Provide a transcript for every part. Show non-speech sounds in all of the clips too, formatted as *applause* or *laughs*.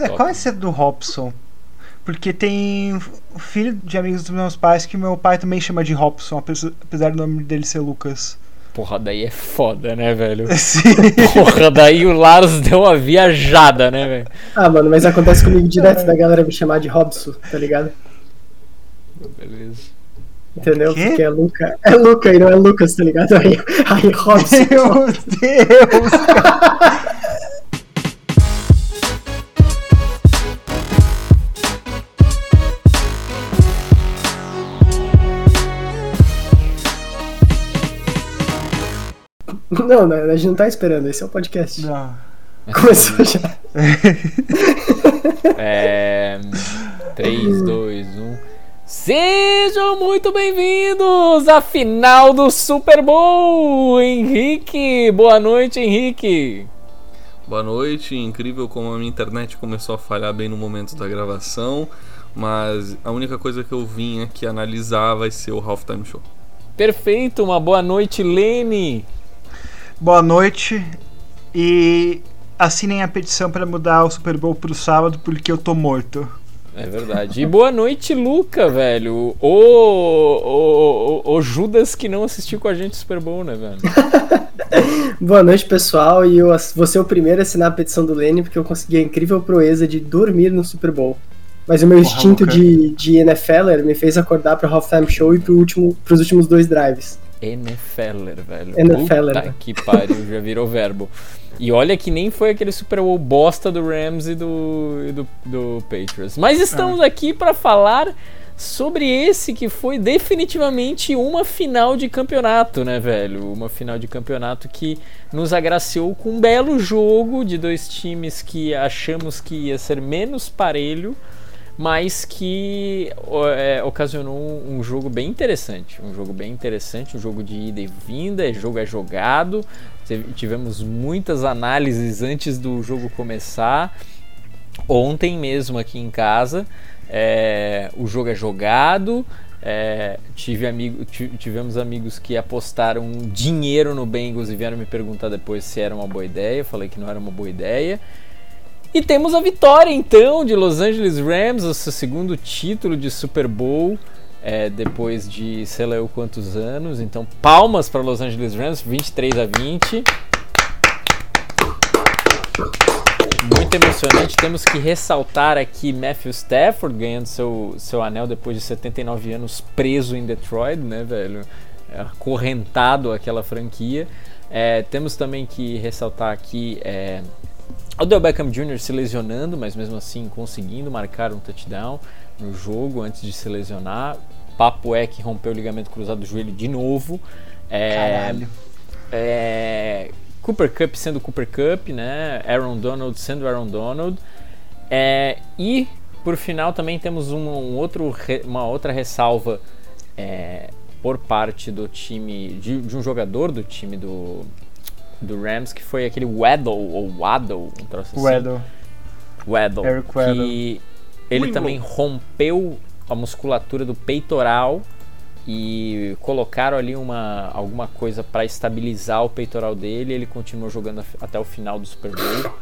É, qual é esse do Robson? Porque tem filho de amigos dos meus pais que meu pai também chama de Robson, apesar do nome dele ser Lucas. Porra, daí é foda, né, velho? *laughs* Sim. Porra, daí o Lars deu uma viajada, né, velho? Ah, mano, mas acontece comigo direto da galera me chamar de Robson, tá ligado? Beleza. Entendeu? Quê? Porque é Luca. É Luca e não é Lucas, tá ligado? *laughs* Aí, aí Robson. Meu Deus! Não, não, a gente não tá esperando, esse é o podcast. Não. Começou já. *laughs* É. 3, 2, 1. Sejam muito bem-vindos à final do Super Bowl! Henrique! Boa noite, Henrique! Boa noite, incrível como a minha internet começou a falhar bem no momento da gravação, mas a única coisa que eu vim aqui analisar vai ser o Halftime Show. Perfeito, uma boa noite, Lene! Boa noite e assinem a petição para mudar o Super Bowl pro sábado porque eu tô morto. É verdade. E boa noite, Luca, velho. O, o, o, o Judas que não assistiu com a gente o Super Bowl, né, velho? *laughs* Boa noite, pessoal. E eu vou ser o primeiro a assinar a petição do Lenny porque eu consegui a incrível proeza de dormir no Super Bowl. Mas o meu Porra, instinto Luca. de, de NFLer me fez acordar pro halftime show e pro último, pros últimos dois drives. NFLer, velho. NFLer, Puta né? que pariu, já virou verbo. E olha que nem foi aquele Super Bowl bosta do Rams e do, e do, do Patriots. Mas estamos aqui para falar sobre esse que foi definitivamente uma final de campeonato, né, velho? Uma final de campeonato que nos agraciou com um belo jogo de dois times que achamos que ia ser menos parelho, mas que é, ocasionou um, jogo bem interessante. Um jogo bem interessante, um jogo de ida e vinda, é jogo é jogado. Tivemos muitas análises antes do jogo começar. Ontem mesmo aqui em casa, é, o jogo é jogado. é, tive amigo, ti- tivemos amigos que apostaram dinheiro no Bengals e vieram me perguntar depois se era uma boa ideia. Eu falei que não era uma boa ideia. E temos a vitória então de Los Angeles Rams, o seu segundo título de Super Bowl é, depois de sei lá eu quantos anos. Então, palmas para Los Angeles Rams, 23 a 20. Muito emocionante. Temos que ressaltar aqui Matthew Stafford ganhando seu, seu anel depois de 79 anos preso em Detroit, né, velho? Acorrentado àquela franquia. É, temos também que ressaltar aqui é, Odell Beckham Jr. se lesionando, mas mesmo assim conseguindo marcar um touchdown no jogo antes de se lesionar. Papo é que rompeu o ligamento cruzado do joelho de novo. É, Caralho. é, Cooper Cup sendo Cooper Cup, né? Aaron Donald sendo Aaron Donald. É, e por final também temos um, um outro, uma outra ressalva é, por parte do time de, de um jogador do time do, do Rams que foi aquele Waddle ou Waddle, um troço assim. Weddle. Waddle, Eric Weddle. que ele também rompeu a musculatura do peitoral e colocaram ali uma alguma coisa para estabilizar o peitoral dele. Ele continuou jogando até o final do Super Bowl.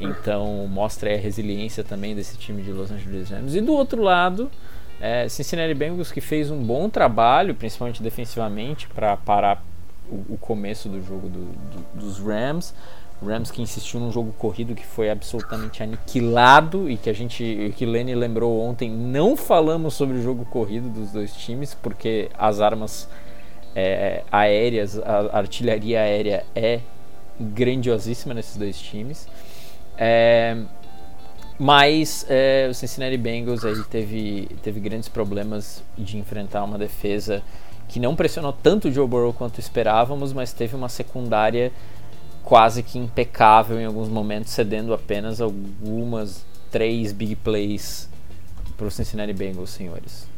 Então mostra aí a resiliência também desse time de Los Angeles Rams. E do outro lado, é, Cincinnati Bengals que fez um bom trabalho, principalmente defensivamente, para parar o, o começo do jogo do- do- dos Rams. Rams que insistiu num jogo corrido que foi absolutamente aniquilado e que a gente, que Lenny lembrou ontem, não falamos sobre o jogo corrido dos dois times porque as armas é, aéreas, a artilharia aérea é grandiosíssima nesses dois times. É, mas é, o Cincinnati Bengals aí teve, teve grandes problemas de enfrentar uma defesa que não pressionou tanto o Joe Burrow quanto esperávamos, mas teve uma secundária quase que impecável em alguns momentos, cedendo apenas algumas três big plays para o Cincinnati Bengals, senhores.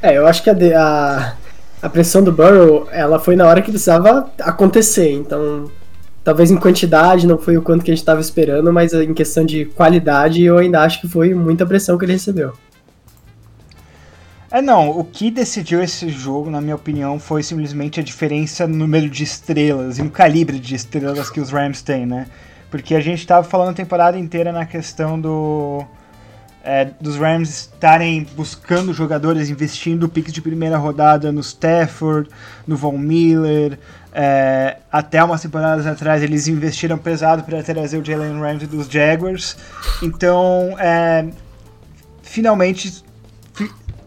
É, eu acho que a, a, a pressão do Burrow, ela foi na hora que precisava acontecer, então talvez em quantidade não foi o quanto que a gente estava esperando, mas em questão de qualidade eu ainda acho que foi muita pressão que ele recebeu. É, não, o que decidiu esse jogo, na minha opinião, foi simplesmente a diferença no número de estrelas e no calibre de estrelas que os Rams têm, né? Porque a gente estava falando a temporada inteira na questão do é, dos Rams estarem buscando jogadores, investindo piques de primeira rodada no Stafford, no Von Miller. É, até umas temporadas atrás eles investiram pesado para trazer o Jalen Ramsey dos Jaguars. Então, é, finalmente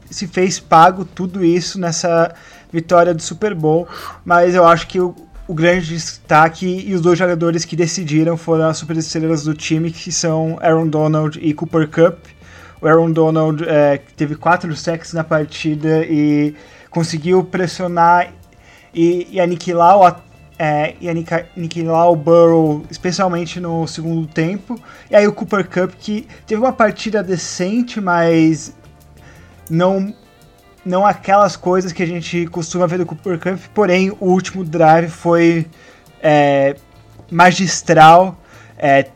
se fez pago tudo isso nessa vitória do Super Bowl. Mas eu acho que o, o grande destaque e os dois jogadores que decidiram foram as superestrelas do time, que são Aaron Donald e Cooper Cup. O Aaron Donald é, teve quatro sacks na partida e conseguiu pressionar e, e aniquilar o é, e aniquilar o Burrow, especialmente no segundo tempo. E aí o Cooper Cup, que teve uma partida decente, mas não não aquelas coisas que a gente costuma ver do Cooper Cup, porém o último drive foi é, magistral. É,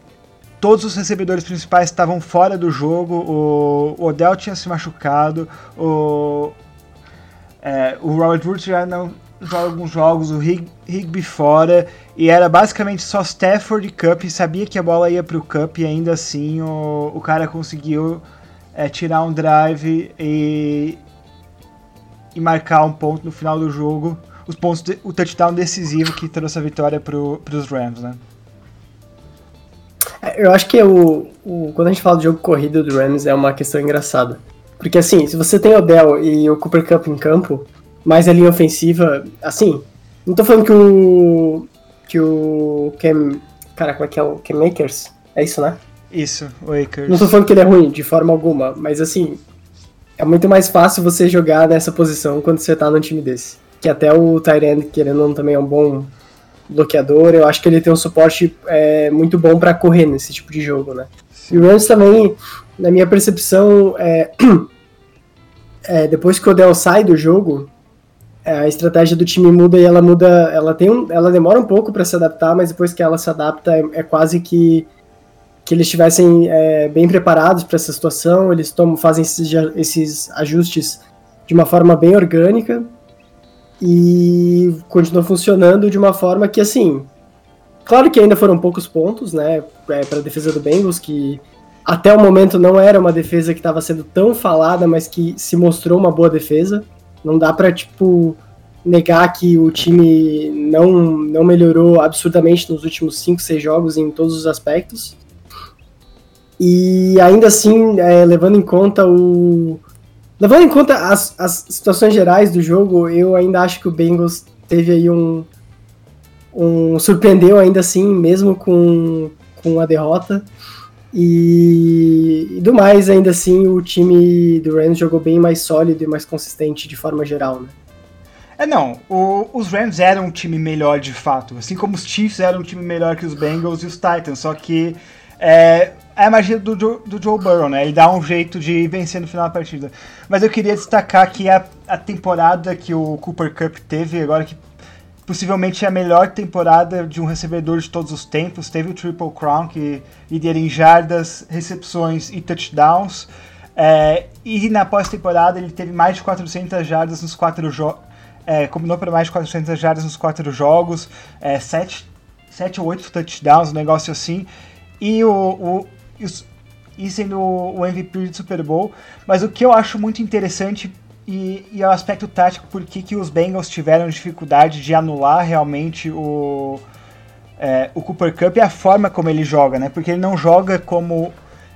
todos os recebedores principais estavam fora do jogo. O, Odell tinha se machucado. O, é, o Robert Woods já não joga alguns jogos. O Higby fora. E era basicamente só Stafford e Cup. Sabia que a bola ia para o Cup e ainda assim o, o cara conseguiu é, tirar um drive e, e marcar um ponto no final do jogo. Os pontos de, o touchdown decisivo que trouxe a vitória para os Rams, né? Eu acho que o, o, quando a gente fala do jogo corrido do Rams é uma questão engraçada. Porque assim, se você tem o Dell e o Cooper Cup em campo, mais a linha ofensiva, assim, não tô falando que o. que o. Cam. Cara, como é que é o Cam Makers? É isso, né? Isso, o Akers. Não tô falando que ele é ruim, de forma alguma, mas assim, é muito mais fácil você jogar nessa posição quando você tá num time desse. Que até o Tyrant, querendo ou não, também é um bom bloqueador, eu acho que ele tem um suporte é, muito bom para correr nesse tipo de jogo, né? E o Rams também, na minha percepção, é, *clears throat* é, depois que o Odell sai do jogo, é, a estratégia do time muda e ela muda, ela tem um, ela demora um pouco para se adaptar, mas depois que ela se adapta é, é quase que que eles estivessem é, bem preparados para essa situação, eles tomam, fazem esses, esses ajustes de uma forma bem orgânica e continua funcionando de uma forma que, assim, claro que ainda foram poucos pontos, né, é, para a defesa do Bengals, que até o momento não era uma defesa que estava sendo tão falada, mas que se mostrou uma boa defesa. Não dá para tipo negar que o time não, não melhorou absurdamente nos últimos 5, 6 jogos em todos os aspectos. E ainda assim, é, levando em conta o, Levando em conta as, as situações gerais do jogo, eu ainda acho que o Bengals teve aí um. um surpreendeu ainda assim, mesmo com, com a derrota. E, e do mais, ainda assim, o time do Rams jogou bem mais sólido e mais consistente de forma geral, né? É, não. O, os Rams eram um time melhor de fato. Assim como os Chiefs eram um time melhor que os Bengals e os Titans. Só que é, é a magia do, do Joe Burrow, né? Ele dá um jeito de vencer no final da partida. Mas eu queria destacar que a, a temporada que o Cooper Cup teve, agora que possivelmente é a melhor temporada de um recebedor de todos os tempos. Teve o Triple Crown, que lidera em jardas, recepções e touchdowns. É, e na pós-temporada ele teve mais de 400 jardas nos quatro jogos. É, combinou para mais de 400 jardas nos quatro jogos, é, 7, 7 ou 8 touchdowns, um negócio assim. E o, o, e sendo o MVP do Super Bowl. Mas o que eu acho muito interessante e, e é o aspecto tático, porque que os Bengals tiveram dificuldade de anular realmente o, é, o Cooper Cup e a forma como ele joga, né? Porque ele não joga como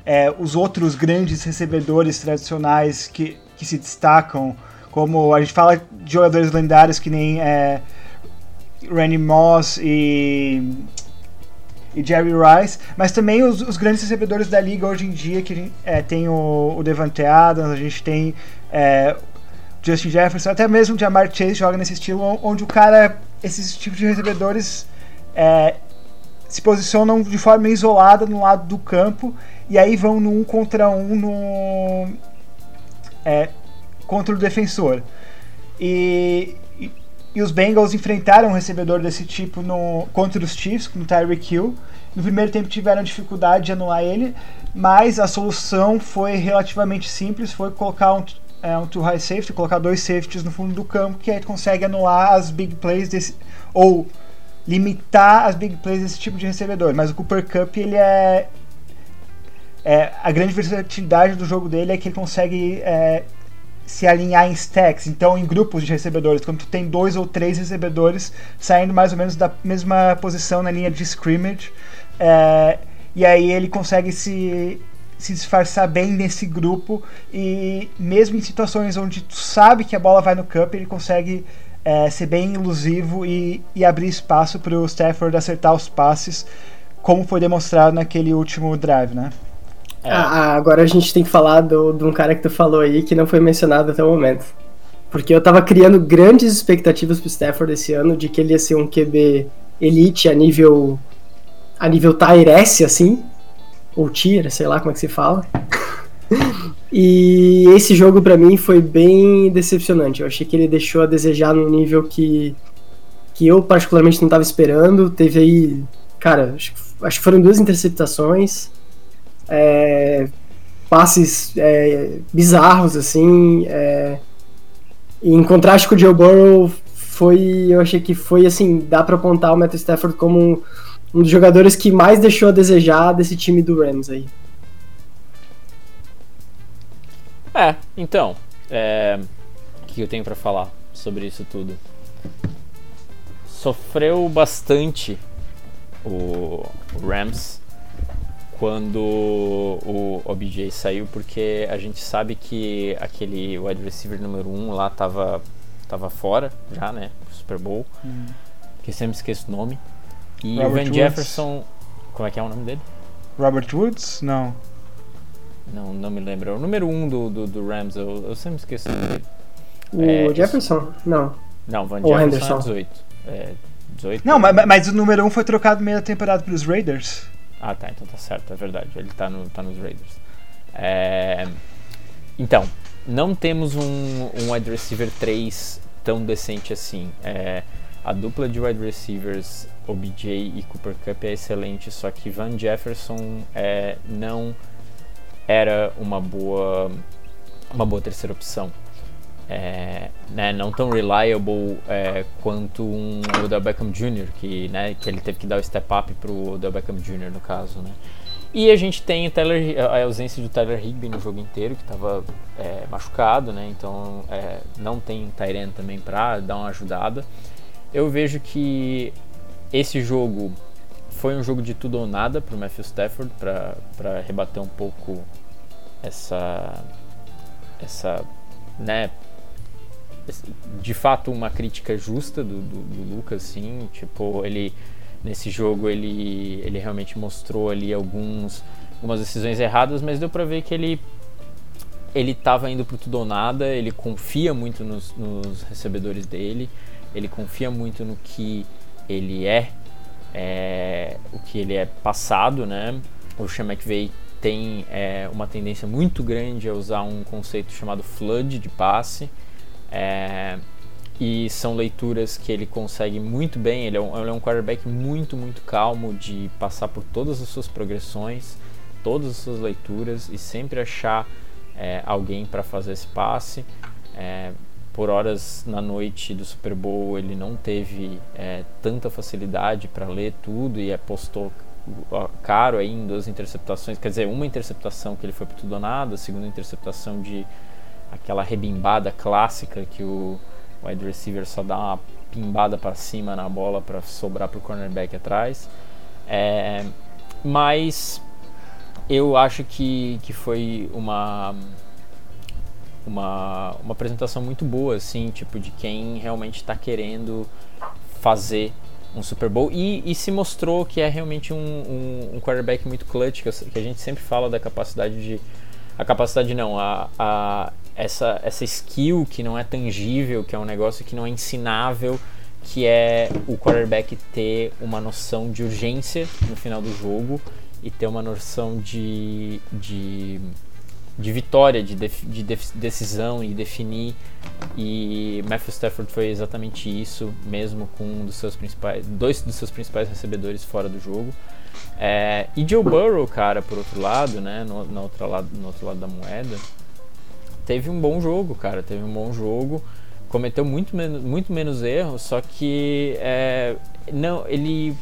é, os outros grandes recebedores tradicionais que, que se destacam, como a gente fala de jogadores lendários que nem é, Randy Moss e e Jerry Rice, mas também os, os, grandes recebedores da liga hoje em dia, que é, tem o, o Devante Adams, a gente tem é, Justin Jefferson, até mesmo o Jamar Chase joga nesse estilo, onde o cara, esses tipos de recebedores é, se posicionam de forma isolada no lado do campo e aí vão no um contra um no, é, contra o defensor. E, e os Bengals enfrentaram um recebedor desse tipo no, contra os Chiefs, no Tyreek Hill. No primeiro tempo tiveram dificuldade de anular ele, mas a solução foi relativamente simples, foi colocar um, é, um two high safety, colocar dois safeties no fundo do campo, que aí consegue anular as big plays desse, ou limitar as big plays desse tipo de recebedor. Mas o Cooper Cup, ele é, é a grande versatilidade do jogo dele é que ele consegue é, se alinhar em stacks, então em grupos de recebedores, quando tu tem dois ou três recebedores saindo mais ou menos da mesma posição na linha de scrimmage, é, e aí ele consegue se, se disfarçar bem nesse grupo e mesmo em situações onde tu sabe que a bola vai no cup, ele consegue é, ser bem ilusivo e, e abrir espaço para o Stafford acertar os passes, como foi demonstrado naquele último drive, né? É. Ah, agora a gente tem que falar do, de um cara que tu falou aí que não foi mencionado até o momento. Porque eu tava criando grandes expectativas pro Stafford esse ano de que ele ia ser um QB elite a nível. a nível S, assim. Ou Tier, sei lá como é que se fala. *laughs* e esse jogo para mim foi bem decepcionante. Eu achei que ele deixou a desejar num nível que. que eu particularmente não tava esperando. Teve aí. Cara, acho que foram duas interceptações é, passes é, bizarros, assim. É, em contraste com o Joe Burrow, foi, eu achei que foi assim, dá para apontar o Matthew Stafford como um, um, dos jogadores que mais deixou a desejar desse time do Rams aí. É, então, é, o que eu tenho para falar sobre isso tudo? Sofreu bastante o Rams quando o OBJ saiu, porque a gente sabe que aquele wide receiver número 1 um lá tava, tava fora já, né? Super Bowl. Hum. Que sempre esqueço o nome. E Robert o Van Woods. Jefferson. Como é que é o nome dele? Robert Woods? Não. Não, não me lembro. É o número 1 um do, do, do, Rams, eu, eu sempre esqueço o nome dele. O é, Jefferson? Isso... Não. Não, Van Jefferson Henderson. é 18. É 18. Não, mas, mas o número 1 um foi trocado meio da temporada pelos Raiders. Ah, tá, então tá certo, é verdade. Ele tá, no, tá nos Raiders. É... Então, não temos um, um wide receiver 3 tão decente assim. É... A dupla de wide receivers, OBJ e Cooper Cup, é excelente, só que Van Jefferson é, não era uma boa, uma boa terceira opção é, né, não tão reliable é, quanto um Odell Beckham Jr., que, né, que ele teve que dar o step up para o Odell Beckham Jr. no caso. Né. E a gente tem Tyler, a ausência do Tyler Higby no jogo inteiro, que estava é, machucado, né, então é, não tem Tyren também para dar uma ajudada. Eu vejo que esse jogo foi um jogo de tudo ou nada para o Matthew Stafford, para rebater um pouco essa, essa né, de fato uma crítica justa do, do, do, Lucas, sim. Tipo, ele nesse jogo ele, ele realmente mostrou ali alguns, algumas decisões erradas, mas deu pra ver que ele ele estava indo pro tudo ou nada, ele confia muito nos, nos, recebedores dele, ele confia muito no que ele é, é o que ele é passado, né? O Sean McVay tem é, uma tendência muito grande a usar um conceito chamado flood de passe, é, e são leituras que ele consegue muito bem. Ele é, um, ele é um quarterback muito, muito calmo de passar por todas as suas progressões, todas as suas leituras e sempre achar é, alguém para fazer esse passe. É, por horas na noite do Super Bowl ele não teve é, tanta facilidade para ler tudo e apostou caro aí em duas interceptações, quer dizer, uma interceptação que ele foi para tudo ou nada, a segunda interceptação de aquela rebimbada clássica que o wide receiver só dá uma pimbada para cima na bola para sobrar para o cornerback atrás. É, mas eu acho que, que foi uma, uma, uma apresentação muito boa, assim, tipo, de quem realmente está querendo fazer um Super Bowl e, e, se mostrou que é realmente um, um, um quarterback muito clutch, que, que, a gente sempre fala da capacidade de. A capacidade não, a, a essa, essa skill que não é tangível, que é um negócio que não é ensinável, que é o quarterback ter uma noção de urgência no final do jogo e ter uma noção de, de, de vitória, de, def, de def, decisão e definir. E Matthew Stafford foi exatamente isso, mesmo com um dos seus principais, dois dos seus principais recebedores fora do jogo. É, e Joe Burrow, cara, por outro lado, né, no, no, outro lado, no outro lado da moeda, teve um bom jogo, cara. Teve um bom jogo. cometeu muito menos, muito menos erros, só que é, não, ele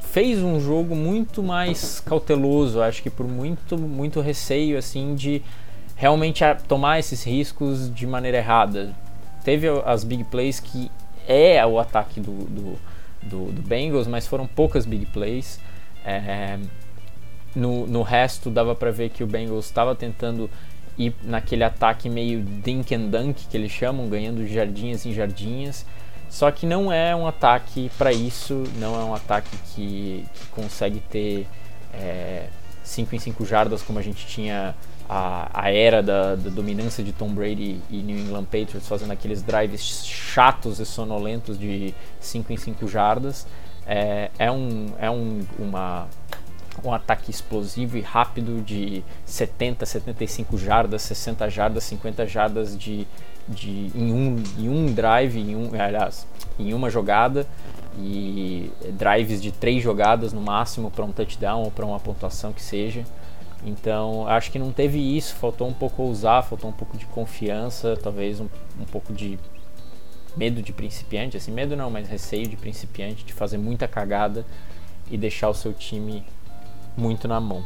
fez um jogo muito mais cauteloso, acho que por muito, muito receio assim de realmente tomar esses riscos de maneira errada. Teve as big plays que é o ataque do, do, do, do Bengals, mas foram poucas big plays. É, no, no resto dava para ver que o Bengals estava tentando ir naquele ataque meio dink and dunk que eles chamam, ganhando jardinhas em jardinhas. Só que não é um ataque para isso, não é um ataque que, que consegue ter 5 é, em 5 jardas como a gente tinha a, a era da, da, dominância de Tom Brady e New England Patriots fazendo aqueles drives chatos e sonolentos de 5 em 5 jardas. É, é, um, é um, uma, um ataque explosivo e rápido de 70, 75 jardas, 60 jardas, 50 jardas de de, em, um, em um drive, em um, aliás, em uma jogada e drives de três jogadas no máximo para um touchdown ou para uma pontuação que seja. Então acho que não teve isso, faltou um pouco ousar, faltou um pouco de confiança, talvez um, um pouco de medo de principiante, assim, medo não, mas receio de principiante, de fazer muita cagada e deixar o seu time muito na mão.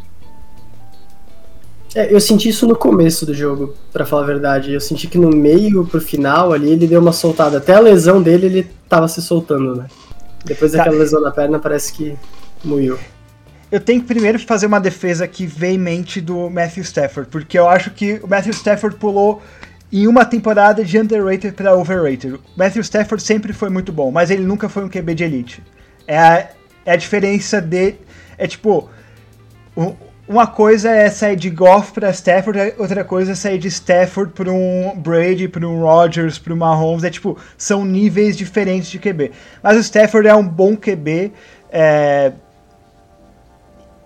É, eu senti isso no começo do jogo, para falar a verdade. Eu senti que no meio pro final ali ele deu uma soltada. Até a lesão dele ele tava se soltando, né? Depois daquela tá. lesão na perna parece que moiu. Eu tenho que primeiro fazer uma defesa aqui veemente do Matthew Stafford, porque eu acho que o Matthew Stafford pulou em uma temporada de underrated para overrated. O Matthew Stafford sempre foi muito bom, mas ele nunca foi um QB de elite. É a, é a diferença de. É tipo uma coisa é sair de Goff para Stafford, outra coisa é sair de Stafford para um Brady, para um Rodgers, para um Mahomes. É tipo, são níveis diferentes de QB. Mas o Stafford é um bom QB. É...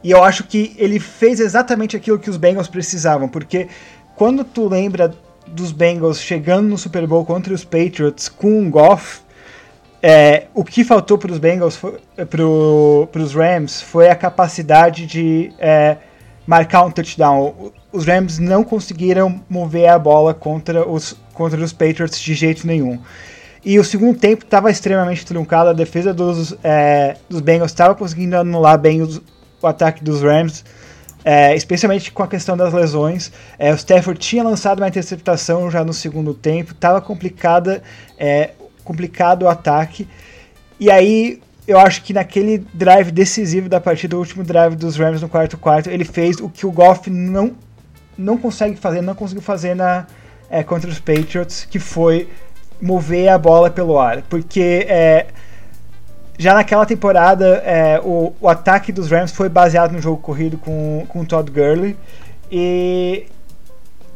E eu acho que ele fez exatamente aquilo que os Bengals precisavam, porque quando tu lembra dos Bengals chegando no Super Bowl contra os Patriots com o Goff, é, o que faltou para os Bengals, para os Rams, foi a capacidade de é, marcar um touchdown. Os Rams não conseguiram mover a bola contra os, contra os Patriots de jeito nenhum. E o segundo tempo estava extremamente truncado, a defesa dos, é, dos Bengals estava conseguindo anular bem os, o ataque dos Rams, é, especialmente com a questão das lesões. É, o Stafford tinha lançado uma interceptação já no segundo tempo, estava complicada, é, complicado o ataque. E aí eu acho que naquele drive decisivo da partida, o último drive dos Rams no quarto quarto, ele fez o que o Goff não, não consegue fazer, não conseguiu fazer na, é, contra os Patriots, que foi mover a bola pelo ar. Porque é, já naquela temporada é, o, o, ataque dos Rams foi baseado no jogo corrido com, com Todd Gurley. E,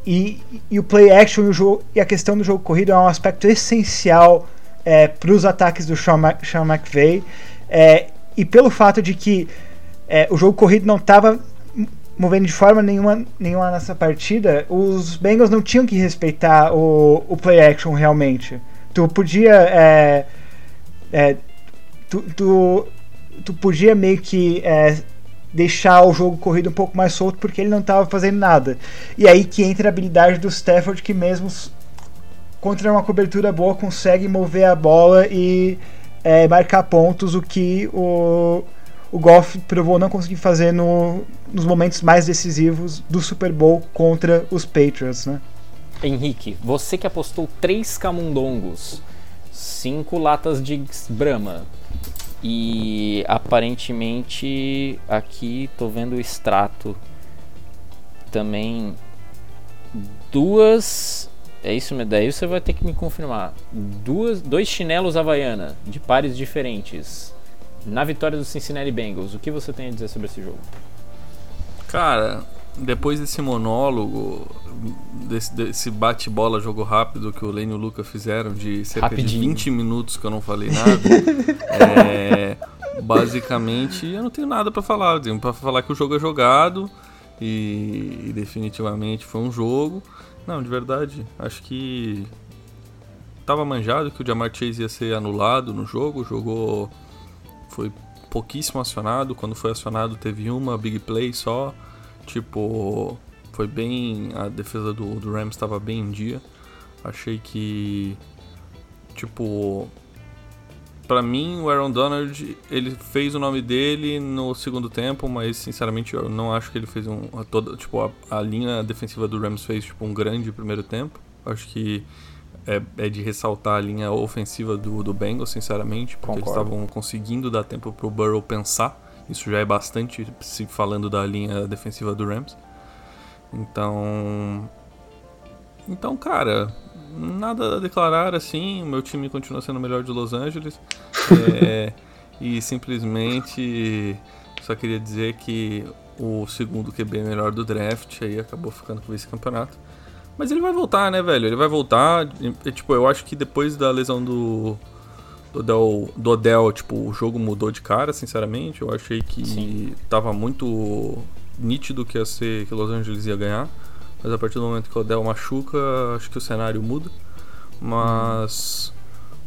e, e o play action e, jogo, e a questão do jogo corrido é um aspecto essencial é, para os ataques do Sean, Ma Sean McVay. É, e pelo fato de que é, o jogo corrido não estava movendo de forma nenhuma, nenhuma nessa partida, os Bengals não tinham que respeitar o, o play action realmente. Tu podia. É, é, tu, tu, tu, podia meio que é, deixar o jogo corrido um pouco mais solto porque ele não estava fazendo nada. E aí que entra a habilidade do Stafford que mesmo contra uma cobertura boa, consegue mover a bola e é, marcar pontos, o que o, o Goff provou não conseguir fazer no, nos momentos mais decisivos do Super Bowl contra os Patriots, né? Henrique, você que apostou três camundongos, cinco latas de Brahma e aparentemente aqui tô vendo o extrato também duas é isso, daí você vai ter que me confirmar. Duas, dois chinelos Havaiana de pares diferentes na vitória do Cincinnati Bengals. O que você tem a dizer sobre esse jogo? Cara, depois desse monólogo, desse, desse bate-bola jogo rápido que o Lane e o Luca fizeram de cerca Rapidinho. de 20 minutos que eu não falei nada, *laughs* é, basicamente eu não tenho nada para falar. Para falar que o jogo é jogado e, e definitivamente foi um jogo. Não, de verdade, acho que tava manjado que o Jamar Chase ia ser anulado no jogo, jogou foi pouquíssimo acionado, quando foi acionado teve uma big play só, tipo, foi bem a defesa do, do Rams estava bem em dia. Achei que tipo, para mim o Aaron Donald, ele fez o nome dele no segundo tempo, mas sinceramente eu não acho que ele fez um a toda, tipo, a, a linha defensiva do Rams fez tipo um grande primeiro tempo. Acho que é, é, de ressaltar a linha ofensiva do, do Bengals, sinceramente, porque Concordo. eles estavam conseguindo dar tempo pro Burrow pensar. Isso já é bastante se falando da linha defensiva do Rams. Então, então, cara, nada a declarar assim. O meu time continua sendo o melhor de Los Angeles. é, e simplesmente só queria dizer que o segundo QB melhor do draft aí acabou ficando com esse campeonato. Mas ele vai voltar, né, velho? Ele vai voltar. E, tipo, eu acho que depois da lesão do. Do Odell, do Odell, tipo, o jogo mudou de cara, sinceramente. Eu achei que Sim. tava muito nítido que ia ser que Los Angeles ia ganhar. Mas a partir do momento que o Odell machuca, acho que o cenário muda. Mas.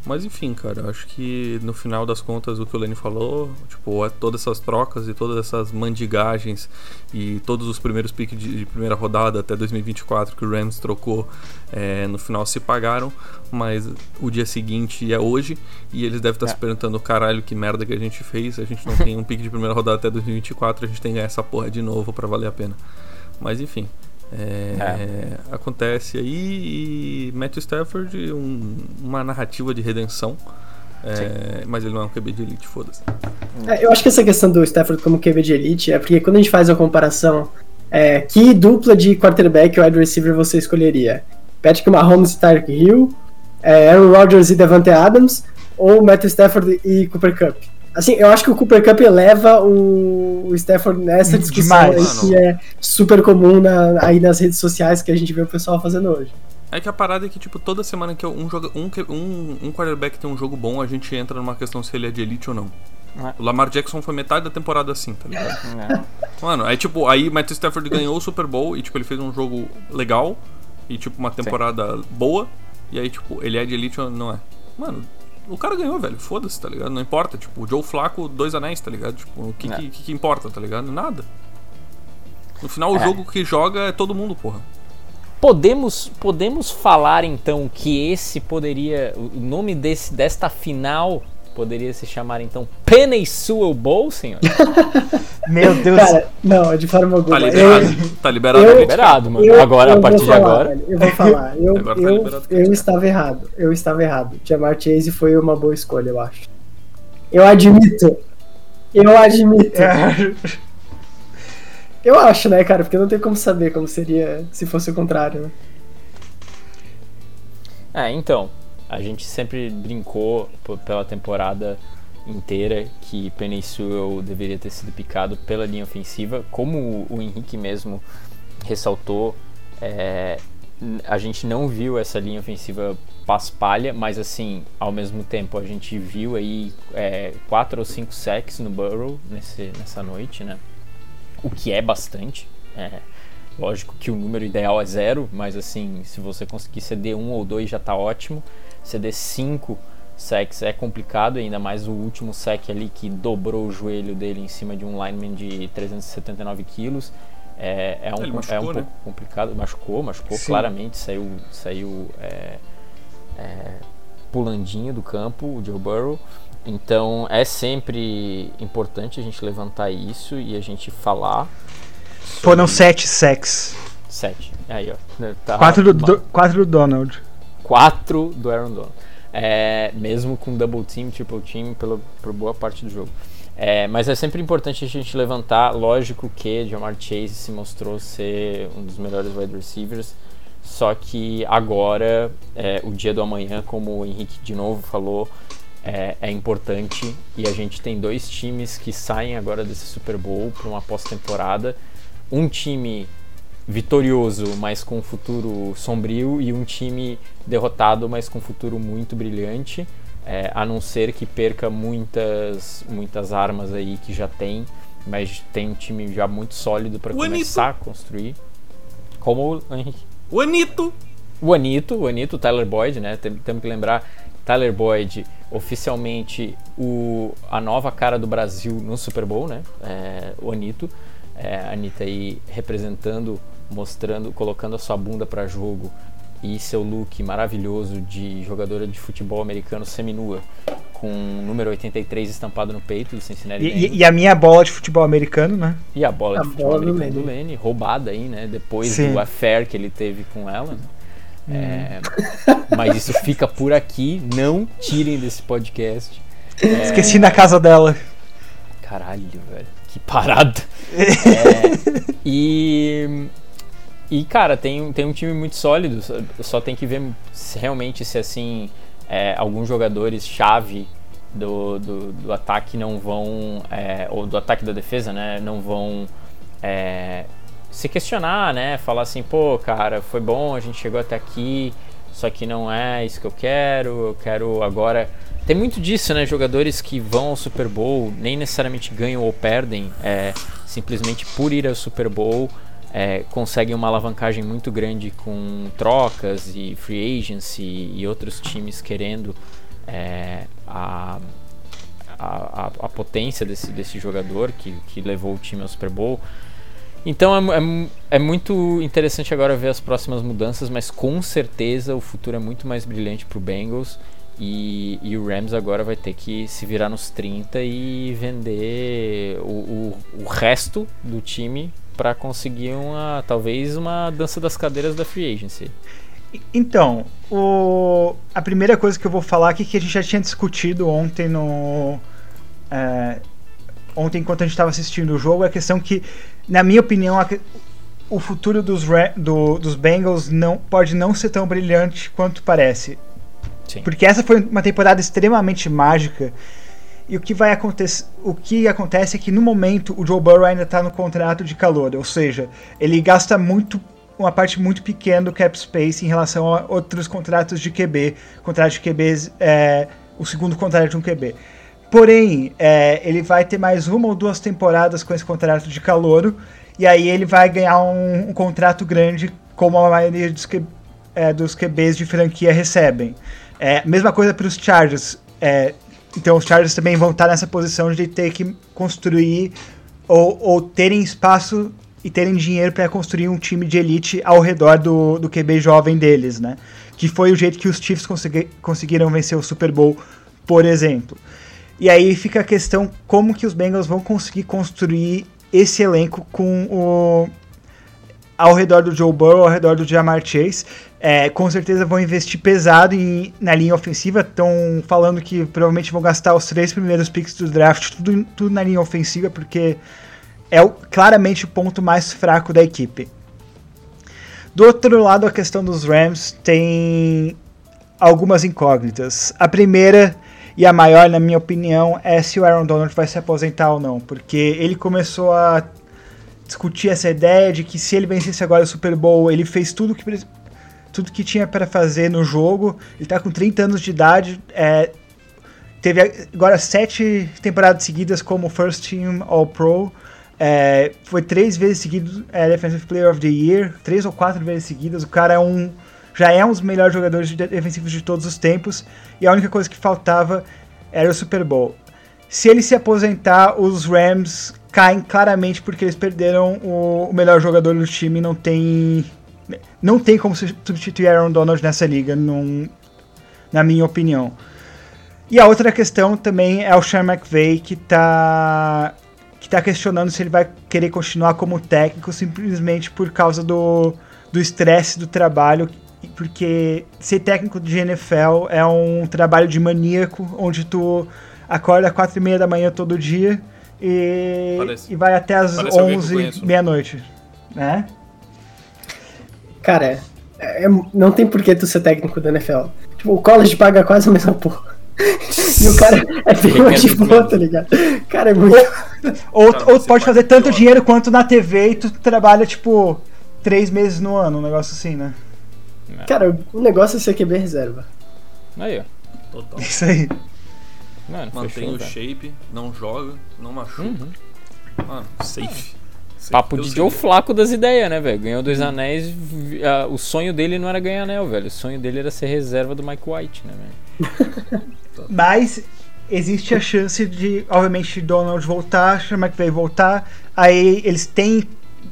Mas enfim, cara, acho que no final das contas o que o Lenny falou, tipo, é todas essas trocas e todas essas mandigagens e todos os primeiros piques de, de, primeira rodada até 2024 que o Rams trocou é, no final se pagaram, mas o dia seguinte é hoje e eles devem estar é. se perguntando: caralho, que merda que a gente fez, a gente não tem um pique de primeira rodada até 2024, a gente tem que ganhar essa porra de novo para valer a pena. Mas enfim, é, é. Acontece aí e Matthew Stafford, um, uma narrativa de redenção. É, mas ele não é um QB de elite, foda-se. É, eu acho que essa questão do Stafford como QB de elite é porque quando a gente faz a comparação, é, que dupla de quarterback ou wide receiver você escolheria? Patrick Mahomes e Tyreek Hill, é, Aaron Rodgers e Devante Adams, ou Matthew Stafford e Cooper Cup? Assim, eu acho que o Cooper Cup eleva o, o Stafford nessa discussão aí, que é super comum na, aí nas redes sociais que a gente vê o pessoal fazendo hoje. É que a parada é que, tipo, toda semana que um, joga, um, um, um quarterback tem um jogo bom, a gente entra numa questão se ele é de elite ou não. É. O Lamar Jackson foi metade da temporada assim, tá ligado? É. Mano, aí tipo, aí Matthew Stafford ganhou o Super Bowl e tipo, ele fez um jogo legal e tipo, uma temporada Sim. boa. E aí, tipo, ele é de elite ou não é? Mano, o cara ganhou, velho. Foda-se, tá ligado? Não importa. Tipo, o Joe Flaco, dois anéis, tá ligado? Tipo, o que, é. que, que, importa, tá ligado? Nada. No final, é. o jogo que joga é todo mundo, porra. Podemos, podemos falar então que esse poderia. O nome desse, desta final Poderia se chamar então Penny Sewell Bowl, senhor? *laughs* Meu Deus. Cara, não, de forma alguma. Tá liberado. Eu, tá liberado. Eu, liberado, mano. Eu, agora, a partir falar, de agora. Velho, eu vou falar. Eu, tá eu, eu estava errado. Eu estava errado. Jamar Chase foi uma boa escolha, eu acho. Eu admito. Eu admito. *laughs* Eu acho, né, cara? Porque não tem como saber como seria se fosse o contrário, né? É, então a gente sempre brincou pela temporada inteira que Penny Sewell deveria ter sido picado pela linha ofensiva, como o Henrique mesmo ressaltou, é, a gente não viu essa linha ofensiva paspalha, mas assim, ao mesmo tempo a gente viu aí é, quatro ou cinco sacks no Burrow nesse, nessa noite, né? O que é bastante. É, lógico que o número ideal é zero, mas assim, se você conseguir ceder um ou dois já está ótimo. CD 5 sacks é complicado, ainda mais o último sack ali que dobrou o joelho dele em cima de um lineman de 379 quilos. É, é um, machucou, é um né? pouco complicado. Machucou, machucou Sim. claramente, saiu, saiu é, é, pulandinho do campo, o Joe Burrow. Então é sempre importante a gente levantar isso e a gente falar. Sobre... Foram sete sacks. Sete. Aí, ó. Tá quatro, do, quatro do Donald. 4 do Aaron Donald. É, mesmo com double team, triple team, pela, por boa parte do jogo. É, mas é sempre importante a gente levantar. Lógico que Jamar Chase se mostrou ser um dos melhores wide receivers. Só que agora, é, o dia do amanhã, como o Henrique de novo falou, é, é importante. E a gente tem dois times que saem agora desse Super Bowl para uma pós-temporada. Um time vitorioso, mas com um futuro sombrio, e um time derrotado, mas com um futuro muito brilhante. É, a não ser que perca muitas, muitas armas aí que já tem, mas tem um time já muito sólido para começar a construir. Como o Henrique. O Anito! O Anito, o Anito, o Tyler Boyd, né? Temos que lembrar, Tyler Boyd, oficialmente o, a nova cara do Brasil no Super Bowl, né? É, o Anito. É, a Anitta aí representando mostrando, colocando a sua bunda para jogo e seu look maravilhoso de jogadora de futebol americano seminua, com o número 83 estampado no peito do Cincinnati e, e, a minha bola de futebol americano, né? E a bola a de futebol bola americano do Lenny, roubada aí, né? Depois Sim. do affair que ele teve com ela. Né? Hum. É, mas isso fica por aqui, não tirem desse podcast. É, Esqueci na casa dela. Caralho, velho. Que parada. *laughs* é, e e, cara, tem, tem um time muito sólido, só tem que ver se, realmente se, assim, é, alguns jogadores-chave do, do, do, ataque não vão, é, ou do ataque da defesa, né, não vão é, se questionar, né, falar assim, pô, cara, foi bom, a gente chegou até aqui, só que não é isso que eu quero, eu quero agora... Tem muito disso, né, jogadores que vão ao Super Bowl, nem necessariamente ganham ou perdem, é, simplesmente por ir ao Super Bowl é, conseguem uma alavancagem muito grande com trocas e free agency e outros times querendo é, a, a, a, potência desse, desse jogador que, que levou o time ao Super Bowl. Então é, é, é, muito interessante agora ver as próximas mudanças, mas com certeza o futuro é muito mais brilhante para o Bengals. E, e, o Rams agora vai ter que se virar nos 30 e vender o, o, o resto do time para conseguir uma talvez uma dança das cadeiras da free agency. Então, o, a primeira coisa que eu vou falar aqui que a gente já tinha discutido ontem no é, ontem enquanto a gente estava assistindo o jogo é a questão que, na minha opinião, a, o futuro dos, do, dos Bengals não pode não ser tão brilhante quanto parece. Sim. Porque essa foi uma temporada extremamente mágica e o que vai acontecer, o que acontece é que no momento o Joe Burrow ainda está no contrato de calor, ou seja, ele gasta muito uma parte muito pequena do cap space em relação a outros contratos de QB, contrato de QB é o segundo contrato de um QB. Porém, é, ele vai ter mais uma ou duas temporadas com esse contrato de calor e aí ele vai ganhar um, um contrato grande, como a maioria dos, é, dos QBs de franquia recebem. É, mesma coisa para os Chargers. É, então os Chargers também vão estar nessa posição de ter que construir ou, ou terem espaço e terem dinheiro para construir um time de elite ao redor do, do QB jovem deles, né? Que foi o jeito que os Chiefs consegui, conseguiram vencer o Super Bowl, por exemplo. E aí fica a questão como que os Bengals vão conseguir construir esse elenco com o ao redor do Joe Burrow, ao redor do Jamar Chase. É, com certeza vão investir pesado em, na linha ofensiva. Estão falando que provavelmente vão gastar os três primeiros picks do draft, tudo, tudo na linha ofensiva, porque é o, claramente o ponto mais fraco da equipe. Do outro lado, a questão dos Rams tem algumas incógnitas. A primeira e a maior, na minha opinião, é se o Aaron Donald vai se aposentar ou não, porque ele começou a discutir essa ideia de que se ele vencesse agora o Super Bowl, ele fez tudo que tudo que tinha para fazer no jogo. Ele tá com 30 anos de idade, é, teve agora sete temporadas seguidas como First Team All Pro. É, foi três vezes seguido é, Defensive Player of the Year, três ou quatro vezes seguidas. O cara é um, já é um dos melhores jogadores defensivos de todos os tempos. E a única coisa que faltava era o Super Bowl. Se ele se aposentar, os Rams caem claramente porque eles perderam o, o melhor jogador do time. Não tem não tem como substituir Aaron Donald nessa liga, num, na minha opinião. E a outra questão também é o Sean McVay, que está que tá questionando se ele vai querer continuar como técnico simplesmente por causa do estresse do, do trabalho, porque ser técnico de NFL é um trabalho de maníaco, onde tu acorda às quatro e meia da manhã todo dia e, e vai até às onze, meia-noite, né? Cara, é, é, não tem porquê tu ser técnico da NFL. Tipo, o college paga quase a mesma porra. *laughs* E o cara é bem mais de boa, tá ligado? Cara, é muito. Ou, *laughs* ou, ou pode fazer tanto dinheiro quanto na TV e tu trabalha, tipo, três meses no ano, um negócio assim, né? Cara, o negócio é ser QB reserva. Aí, ó. Total. Isso aí. Mano, Mantém fechou, o shape, não joga, não machuca. Uhum. Mano, safe. Papo de Joe Flaco das ideias, né, velho? Ganhou dois anéis. o sonho dele não era ganhar anel, velho. O sonho dele era ser reserva do Mike White, né, velho? *laughs* Mas existe a chance de, obviamente, Donald voltar, Sean McVay voltar. Aí eles têm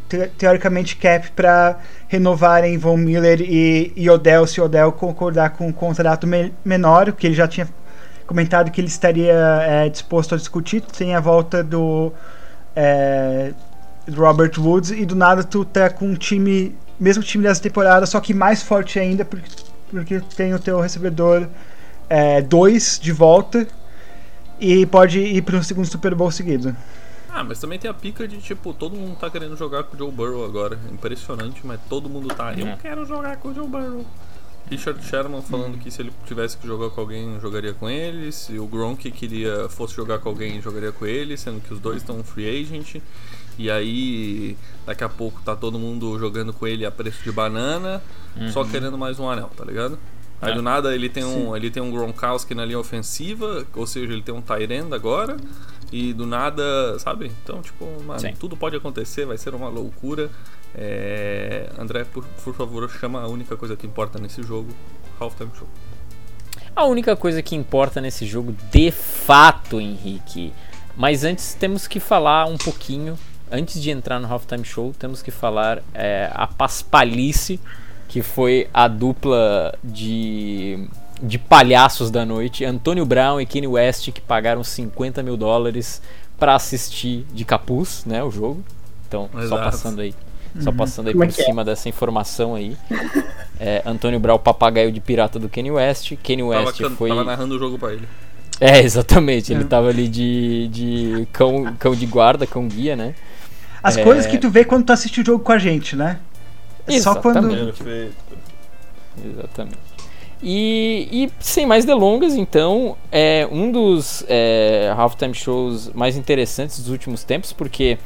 te, teoricamente cap para renovarem Von Miller e, e Odell se Odell concordar com um contrato me, menor, que ele já tinha comentado que ele estaria é, disposto a discutir sem a volta do é, Robert Woods e do nada tu tá com um time, mesmo time dessa temporada, só que mais forte ainda porque, porque tem o teu recebedor 2 é, de volta e pode ir para um segundo Super Bowl seguido. Ah, mas também tem a pica de tipo, todo mundo tá querendo jogar com o Joe Burrow agora. Impressionante, mas todo mundo tá. Eu é. quero jogar com o Joe Burrow. Richard Sherman falando hum. que se ele tivesse que jogar com alguém, jogaria com ele. Se o Gronk queria fosse jogar com alguém, jogaria com ele, sendo que os dois estão free agent. E aí, daqui a pouco tá todo mundo jogando com ele a preço de banana, uhum. só querendo mais um anel, tá ligado? Aí é. do nada ele tem um, ele tem um Gronkowski na linha ofensiva, ou seja, ele tem um Tyrend agora. E do nada, sabe? Então, tipo, mano, tudo pode acontecer, vai ser uma loucura. É... André, por, por favor, chama a única coisa que importa nesse jogo, Halftime Show. A única coisa que importa nesse jogo, de fato, Henrique. Mas antes temos que falar um pouquinho, antes de entrar no Halftime Show, temos que falar é, a paspalice que foi a dupla de, de palhaços da noite, Antônio Brown e Kanye West, que pagaram 50 mil dólares para assistir de capuz, né, o jogo. Então, Exato. só passando aí, uhum. só passando aí Como é por é cima dessa informação aí. É, Antônio Brown, papagaio de pirata do Kanye West. Kanye West tava, foi. Tava narrando o jogo para ele. É, exatamente. Ele é. tava ali de, de cão, cão de guarda, cão guia, né? As é... coisas que tu vê quando tu assiste o jogo com a gente, né? Só quando. Exatamente. E, e, sem mais delongas, então, é um dos é, halftime shows mais interessantes dos últimos tempos, porque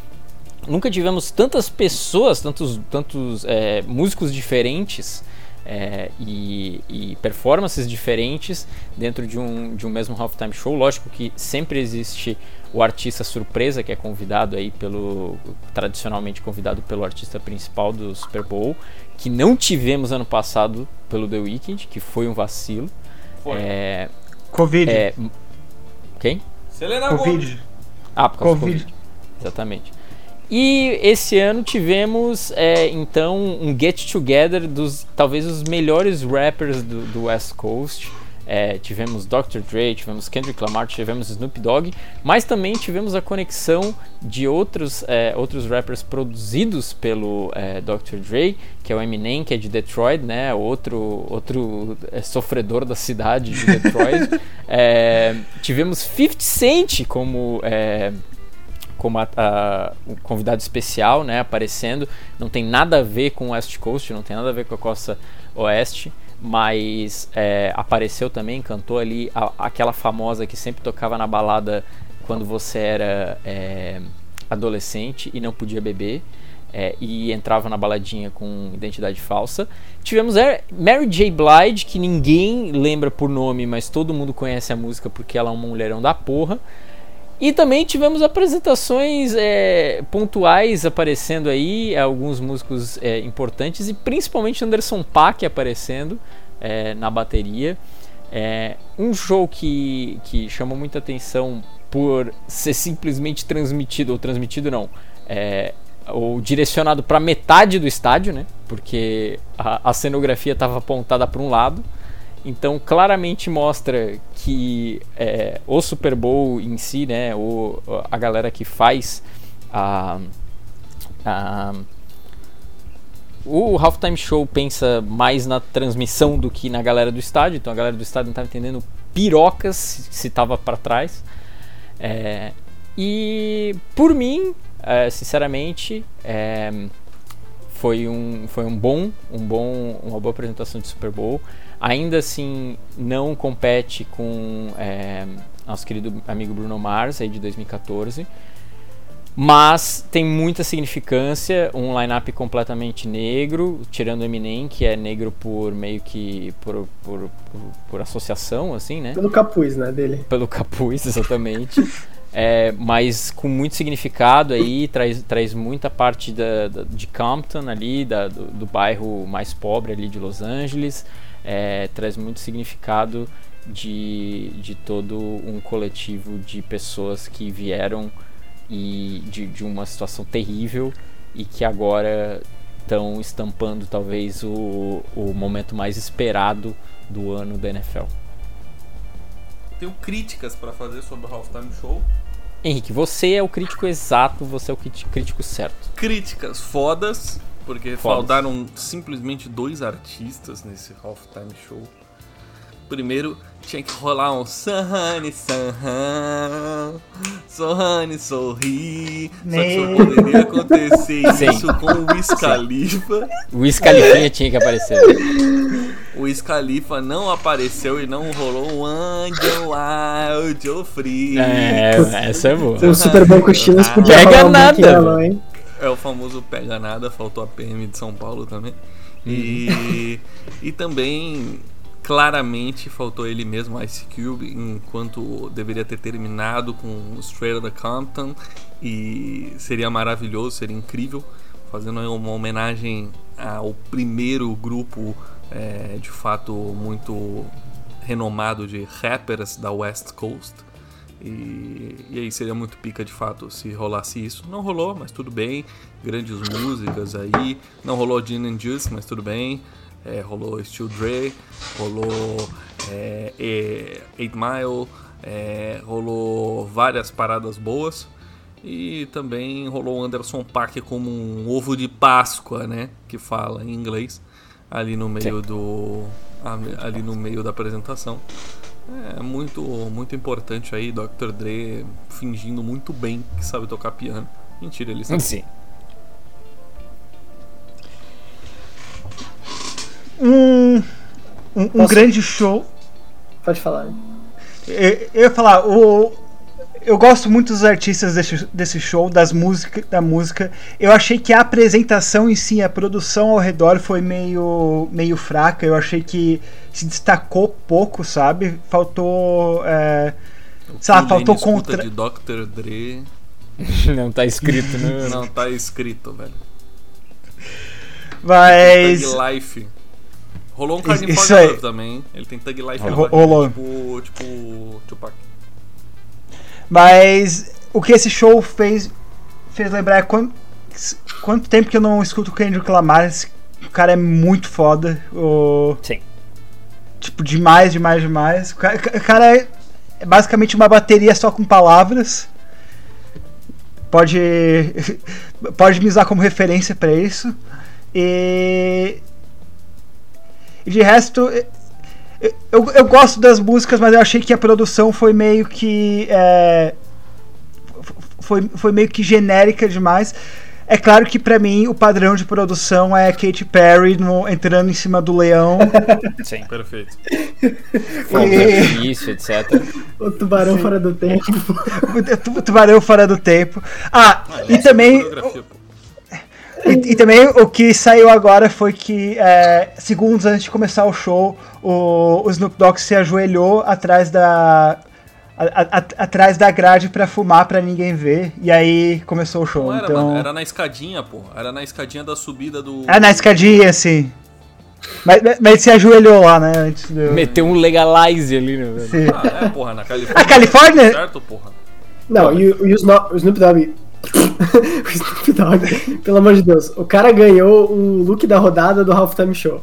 nunca tivemos tantas pessoas, tantos, tantos é, músicos diferentes é, e, e, performances diferentes dentro de um, de um mesmo halftime show. Lógico que sempre existe o artista surpresa que é convidado aí pelo tradicionalmente convidado pelo artista principal do Super Bowl, que não tivemos ano passado pelo The Weeknd, que foi um vacilo. Foi. É, Covid. É, quem? Selena Covid. Gomes. Ah, por causa Covid. Covid. Exatamente. E esse ano tivemos é, então um get together dos talvez os melhores rappers do, do West Coast. É, tivemos Dr. Dre, tivemos Kendrick Lamar, tivemos Snoop Dogg, mas também tivemos a conexão de outros, é, outros rappers produzidos pelo é, Dr. Dre, que é o Eminem, que é de Detroit, né? Outro, outro é, sofredor da cidade de *laughs* Detroit. É, tivemos 50 Cent como é, como a, a, o convidado especial, né, aparecendo. Não tem nada a ver com o West Coast, não tem nada a ver com a costa oeste mas é, apareceu também, cantou ali a, aquela famosa que sempre tocava na balada quando você era é, adolescente e não podia beber. É, e entrava na baladinha com identidade falsa. Tivemos Mary J. Blige, que ninguém lembra por nome, mas todo mundo conhece a música porque ela é uma mulherão da porra. E também tivemos apresentações é, pontuais aparecendo aí, alguns músicos é, importantes e principalmente Anderson Paak aparecendo é, na bateria. É, um show que, que chamou muita atenção por ser simplesmente transmitido, ou transmitido não, é, ou direcionado para metade do estádio, né? Porque a, a cenografia estava apontada para um lado então claramente mostra que é, o Super Bowl em si, né, o, a galera que faz a, a o Halftime Show pensa mais na transmissão do que na galera do estádio, então a galera do estádio não estava entendendo pirocas se estava para trás. É, e por mim, é, sinceramente, é, foi um, foi um bom, um bom, uma boa apresentação de Super Bowl. Ainda assim, não compete com é, nosso querido amigo Bruno Mars, aí de 2014. Mas tem muita significância, um line-up completamente negro, tirando o Eminem, que é negro por meio que por, por, por, por associação, assim, né? Pelo capuz, né, dele. Pelo capuz, exatamente. *laughs* é, mas com muito significado aí, traz, traz muita parte da, da de Compton ali, da, do, do bairro mais pobre ali de Los Angeles é, traz muito significado de, de todo um coletivo de pessoas que vieram e de, de uma situação terrível e que agora estão estampando talvez o, o momento mais esperado do ano da NFL. Tenho críticas para fazer sobre o Halftime Show. Henrique, você é o crítico exato, você é o crítico certo. Críticas fodas, porque faltaram simplesmente dois artistas nesse Halftime Show. Primeiro, tinha que rolar um Sanhane, Sanhan, Sohane, sorri. Só que só poderia acontecer Sim. isso com o Wiz Khalifa. O Khalifa tinha que aparecer. O Wiz Khalifa não apareceu e não rolou um Angel Wild Free. É, essa é boa. O Super com Chinas podia Pega nada, hein? É o famoso pega nada, faltou a PM de São Paulo também. E, *laughs* e também claramente faltou ele mesmo, Ice Cube, enquanto deveria ter terminado com Straight Outta Compton e seria maravilhoso, seria incrível, fazendo uma homenagem ao primeiro grupo é, de fato muito renomado de rappers da West Coast. E, e, aí seria muito pica de fato se rolasse isso. Não rolou, mas tudo bem. Grandes músicas aí. Não rolou Gin and Juice, mas tudo bem é, rolou Steel Dre, rolou é, Eight Mile, é, rolou várias paradas boas e também rolou Anderson Paak como um ovo de Páscoa, né, que fala em inglês ali no meio Sim. do ali no meio da apresentação. É muito muito importante aí Dr. Dre fingindo muito bem que sabe tocar piano. Mentira, ele sabe. Sim. um, um, um grande show. Pode falar. Eu, eu ia falar, o, eu gosto muito dos artistas desse, desse show, das música, da música. Eu achei que a apresentação em si, a produção ao redor foi meio, meio fraca. Eu achei que se destacou pouco, sabe? Faltou. É, sei lá, faltou contra. de Dr. Dre. *laughs* Não tá escrito, né? *laughs* Não tá escrito, velho. Mas. Life. Rolou um aí. também. Ele tem Thug Life Rolou. Tipo, tipo Tupac. Mas o que esse show fez, fez lembrar é quanto, quanto tempo que eu não escuto o Kendrick Lamar. Esse cara é muito foda. O, Sim. Tipo, demais, demais, demais. O cara, o cara é basicamente uma bateria só com palavras. Pode, *laughs* pode me usar como referência para isso. E e de resto, eu, eu gosto das músicas, mas eu achei que a produção foi meio que. É, foi, foi meio que genérica demais. É claro que para mim o padrão de produção é Katy Perry no, entrando em cima do leão. *laughs* Sim, perfeito. E... Isso, etc. O tubarão Sim. fora do tempo. *laughs* o tubarão fora do tempo. Ah, ah e também. E, e, também o que saiu agora foi que, é, segundos antes de começar o show, o, o Snoop Dogg se ajoelhou atrás da. A, a, atrás da grade para fumar para ninguém ver. E aí começou o show. Não era, então... mano, era na escadinha, pô. Era na escadinha da subida do. Ah, na escadinha, sim. Mas, mas ele se ajoelhou lá, né? Antes do... Meteu um legalize ali, né? Sim. Ah, é, porra, na Califórnia. *laughs* A Califórnia? Certo, porra. Não, e, e o Snoop Dogg *laughs* o Snoop Dogg, pelo amor de Deus. O cara ganhou o look da rodada do Halftime Show.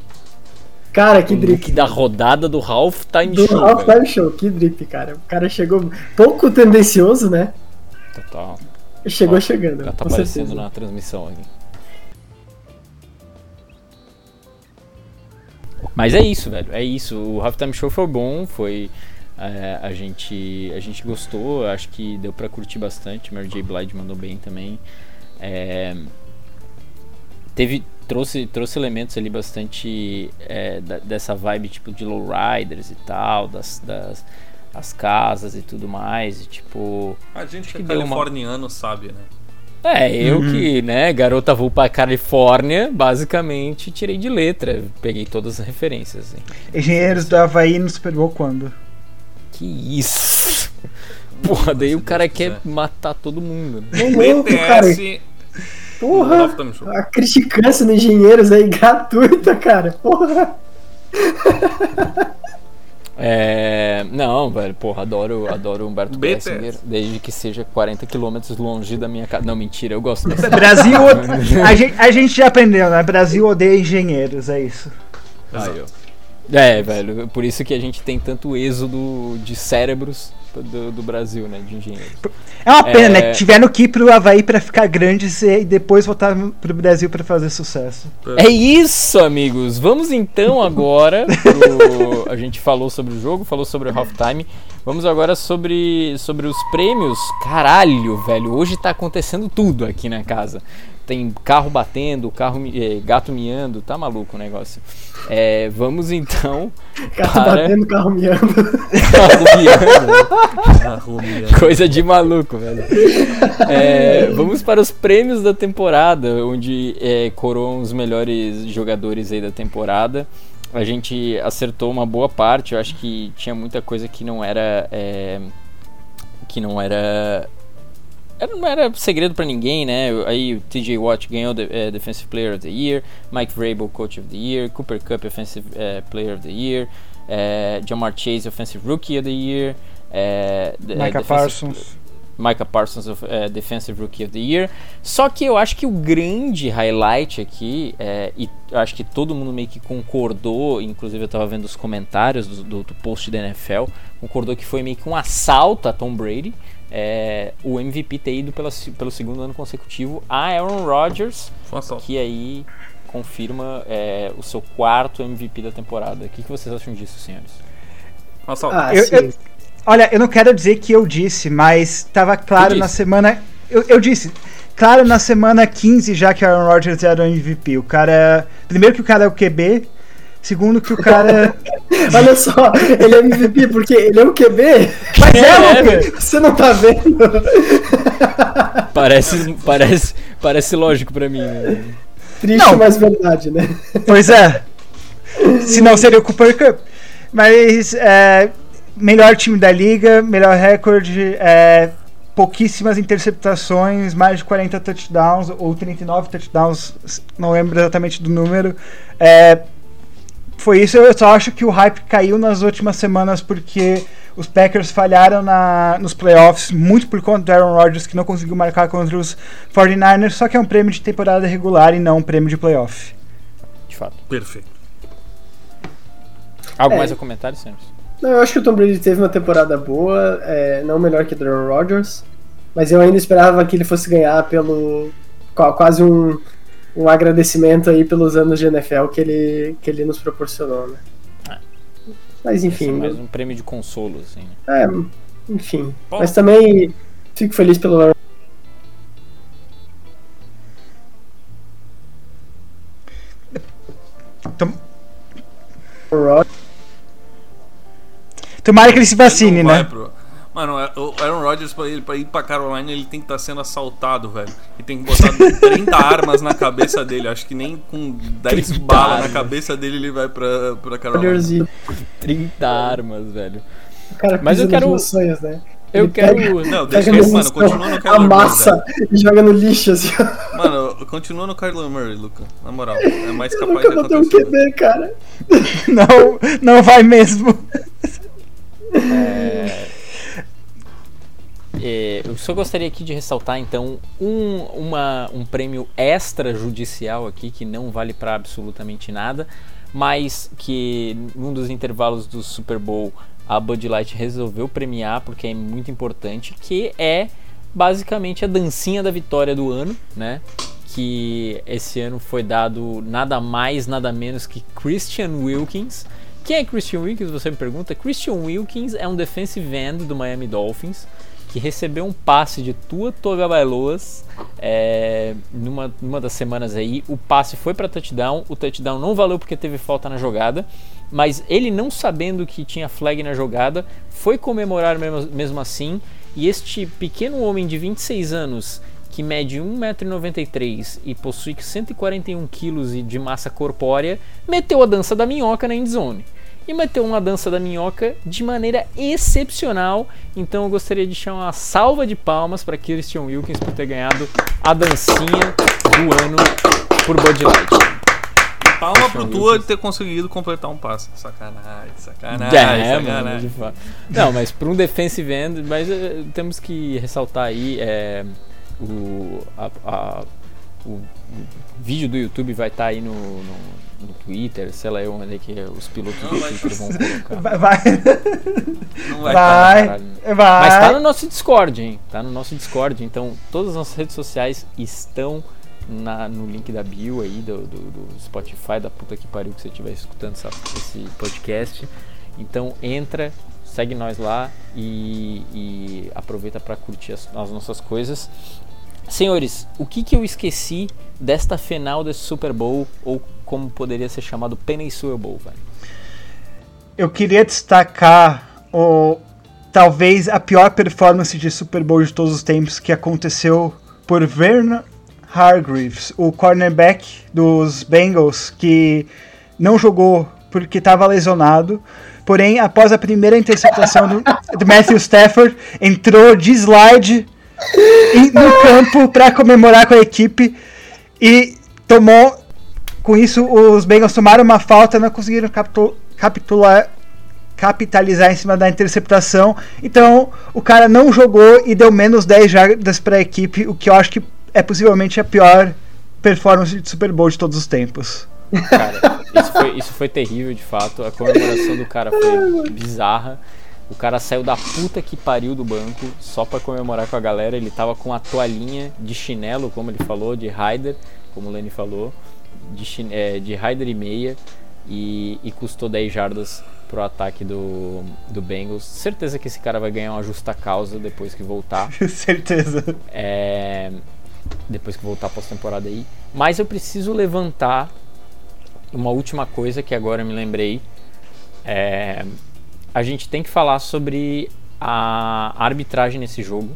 Cara, que o drip. Look da rodada do Halftime do Show. Do Halftime Show, que drip, cara. O cara chegou pouco tendencioso, né? Total. Chegou Ó, chegando. Tá aparecendo certeza. na transmissão aqui. Mas é isso, velho. É isso. O Halftime Show foi bom, foi é, a, gente, a gente gostou, acho que deu pra curtir bastante. Mary J. Blige mandou bem também. É, teve, trouxe, trouxe elementos ali bastante é, da, dessa vibe tipo de lowriders e tal, das, das as casas e tudo mais. E, tipo. A gente que é californiano uma... sabe, né? É, eu uhum. que, né, garota vou pra Califórnia, basicamente tirei de letra, peguei todas as referências. Assim. Engenheiros do Havaí no Super Bowl quando? Que isso? Porra, daí o cara quer matar todo mundo. Né? louco, cara. Porra, a criticância no Engenheiros aí *laughs* gratuita, cara. Porra. É, não, velho, porra, adoro, adoro Humberto Gessinger, desde que seja 40 quilômetros longe da minha casa. Não, mentira, eu gosto dessa. *laughs* Brasil, *laughs* a gente, a gente já aprendeu, né? Brasil odeia engenheiros, é isso. Aí, é, velho, por isso que a gente tem tanto êxodo de cérebros do, do Brasil, né, de engenheiros. É uma pena, né, é... né, que tiveram que ir pro Havaí pra ficar grandes e depois voltar pro Brasil pra fazer sucesso. É isso, amigos! Vamos então *laughs* agora pro... A gente falou sobre o jogo, falou sobre o halftime. Vamos agora sobre, sobre os prêmios. Caralho, velho, hoje tá acontecendo tudo aqui na casa tem carro batendo, carro é, gato miando, tá maluco o negócio. É, vamos então. *laughs* Gato para... batendo, *laughs* carro miando. carro miando. Coisa de maluco, velho. É, vamos para os prêmios da temporada, onde é, coroam os melhores jogadores aí da temporada. A gente acertou uma boa parte, eu acho que tinha muita coisa que não era. É, que não era não era segredo para ninguém, né? Aí o TJ Watt ganhou the, uh, Defensive Player of the Year, Mike Vrabel Coach of the Year, Cooper Cup Offensive uh, Player of the Year, uh, Jamar Chase Offensive Rookie of the Year, Micah Parsons. Micah Parsons of, Defensive Rookie of the Year. Só que eu acho que o grande highlight aqui, e eu acho que todo mundo meio que concordou, inclusive eu estava vendo os comentários do, do, do post da NFL, concordou que foi meio que um assalto a Tom Brady é, o MVP ter ido pela, pelo segundo ano consecutivo a Aaron Rodgers, que aí confirma é, o seu quarto MVP da temporada. O que, que vocês acham disso, senhores? Ah, eu, eu, olha, eu não quero dizer que eu disse, mas estava claro na semana. Eu, eu disse, claro na semana 15 já que Aaron Rodgers era o MVP. O cara. Primeiro que o cara é o QB, Segundo que o *laughs* cara. Olha só, ele é MVP porque ele é um QB. Mas é, é Você não tá vendo? Parece, parece, parece lógico pra mim. Né? Triste, não. mas verdade, né? Pois é. Se não seria o Cooper Cup. Mas é, melhor time da liga, melhor recorde, é, pouquíssimas interceptações, mais de 40 touchdowns ou 39 touchdowns, não lembro exatamente do número. É, foi isso. Eu só acho que o hype caiu nas últimas semanas porque os Packers falharam na, nos playoffs, muito por conta do Aaron Rodgers, que não conseguiu marcar contra os 49ers, só que é um prêmio de temporada regular e não um prêmio de playoff. De fato. Perfeito. Algo é. mais a comentar, senhores? Não, eu acho que o Tom Brady teve uma temporada boa, é, não melhor que o Aaron Rodgers, mas eu ainda esperava que ele fosse ganhar pelo quase um um agradecimento aí pelos anos de NFL que ele, que ele nos proporcionou, né? É. Mas enfim. É mais um prêmio de consolo, assim. Né? É, enfim. Bom. Mas também fico feliz pelo Tom... Tomara que ele se vacine, né? Mano, é, o Aaron Rodgers, pra, ele, pra ir pra Carolina, ele tem que estar tá sendo assaltado, velho. E tem que botar *laughs* 30 armas na cabeça dele. Acho que nem com 10 balas na cabeça dele ele vai pra, pra Carolina. 30 armas, velho. Cara, Mas eu quero. Sonhos, né? Eu ele quero. Pega, não, deixa eu, mano, continua no Kyler Murray. e joga no lixo, assim. Mano, continua no Kyler Murray, Luca. Na moral, é mais capaz de acontecer. um QB, cara. *laughs* não, não vai mesmo. *laughs* É. É, eu só gostaria aqui de ressaltar então um, uma, um prêmio extrajudicial aqui que não vale para absolutamente nada, mas que num dos intervalos do Super Bowl a Bud Light resolveu premiar porque é muito importante, que é basicamente a dancinha da vitória do ano, né? Que esse ano foi dado nada mais, nada menos que Christian Wilkins. Quem é Christian Wilkins? Você me pergunta. Christian Wilkins é um defensive end do Miami Dolphins que recebeu um passe de Tua Togabailoas é, numa, numa das semanas aí. O passe foi para touchdown, o touchdown não valeu porque teve falta na jogada, mas ele não sabendo que tinha flag na jogada, foi comemorar mesmo, mesmo assim. E este pequeno homem de 26 anos, que mede 1,93m e possui 141 kg de massa corpórea, meteu a dança da minhoca na endzone e meteu uma dança da minhoca de maneira excepcional. Então eu gostaria de chamar uma salva de palmas para Christian Wilkins por ter ganhado a dancinha do ano por Bud Light. Palma pro Tua de ter conseguido completar um passe. Sacanagem, sacanagem. É, sacanagem. Mano, não, mas para um defensive end, mas uh, temos que ressaltar aí é, o, a, a, o, o, vídeo do YouTube vai estar tá aí no, no, no, Twitter, sei lá onde é que os pilotos não, do Twitter vão colocar. Vai. Vai. Não vai. Vai. Tá vai. Mas tá no nosso Discord, hein? Tá no nosso Discord, então todas as nossas redes sociais estão na, no link da bio aí do, do, do, Spotify, da puta que pariu que você estiver escutando essa, esse podcast. Então entra, segue nós lá e, e aproveita para curtir as, as, nossas coisas. Senhores, o que, que eu esqueci desta final desse Super Bowl, ou como poderia ser chamado Penny Super Bowl, velho? Eu queria destacar o talvez a pior performance de Super Bowl de todos os tempos que aconteceu por Vernon Hargreaves, o cornerback dos Bengals, que não jogou porque estava lesionado. Porém, após a primeira interceptação do, do Matthew Stafford, entrou de slide no campo para comemorar com a equipe e tomou. Com isso, os Bengals tomaram uma falta, não conseguiram capitular, capitalizar em cima da interceptação. Então, o cara não jogou e deu menos 10 jardas para a equipe, o que eu acho que é possivelmente a pior performance de Super Bowl de todos os tempos. Cara, isso foi, isso foi terrível de fato. A comemoração do cara foi bizarra. O cara saiu da puta que pariu do banco só para comemorar com a galera. Ele tava com a toalhinha de chinelo, como ele falou, de Ryder, como o Lenny falou, de, é, de Ryder e meia. E, e, custou 10 jardas pro ataque do, do Bengals. Certeza que esse cara vai ganhar uma justa causa depois que voltar. *laughs* Certeza. É, depois que voltar pós-temporada aí. Mas eu preciso levantar uma última coisa que agora me lembrei. É, a gente tem que falar sobre a arbitragem nesse jogo.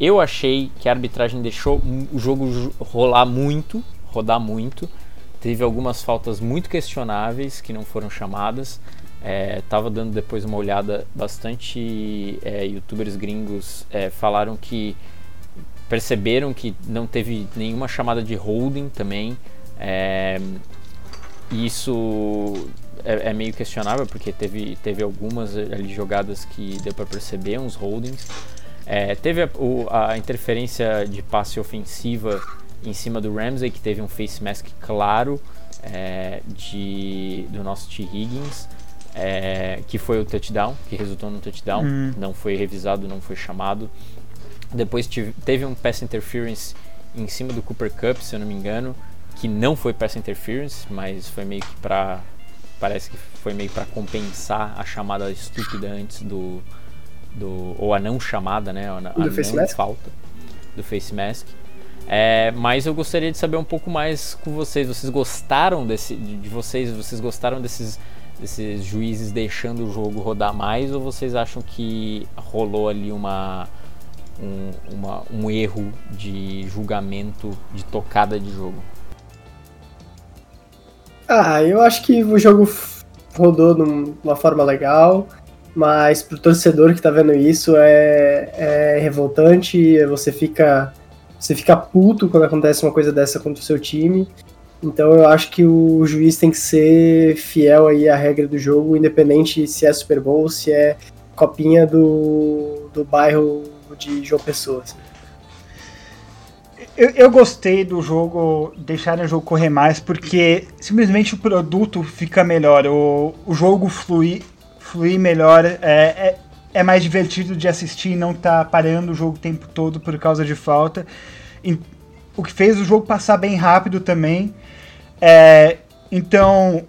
Eu achei que a arbitragem deixou o jogo rolar muito, rodar muito. Teve algumas faltas muito questionáveis que não foram chamadas. É, tava dando depois uma olhada, bastante é, youtubers gringos é, falaram que perceberam que não teve nenhuma chamada de holding também. É, isso é, é, meio questionável porque teve, teve algumas ali jogadas que deu para perceber uns holdings. É, teve a, o, a, interferência de passe ofensiva em cima do Ramsey que teve um face mask claro é, de do nosso T Higgins. É, que foi o touchdown, que resultou no touchdown, hum. não foi revisado, não foi chamado. Depois tive, teve um pass interference em cima do Cooper Cup, se eu não me engano, que não foi pass interference, mas foi meio que para parece que foi meio para compensar a chamada estúpida antes do do ou a não chamada, né, a, a não falta do face mask. É, mas eu gostaria de saber um pouco mais com vocês. Vocês gostaram desse, de vocês? Vocês gostaram desses, desses juízes deixando o jogo rodar mais? Ou vocês acham que rolou ali uma um, uma, um erro de julgamento de tocada de jogo? Ah, eu acho que o jogo rodou de uma forma legal, mas pro torcedor que tá vendo isso é, é revoltante, você fica você fica puto quando acontece uma coisa dessa contra o seu time. Então eu acho que o juiz tem que ser fiel aí à regra do jogo, independente se é Super Bowl, se é copinha do, do bairro de João Pessoa. Assim. Eu, eu, gostei do jogo, deixarem o jogo correr mais, porque simplesmente o produto fica melhor, o, o jogo flui, flui melhor, é, é, é mais divertido de assistir e não tá parando o jogo o tempo todo por causa de falta. E, o que fez o jogo passar bem rápido também. É, então,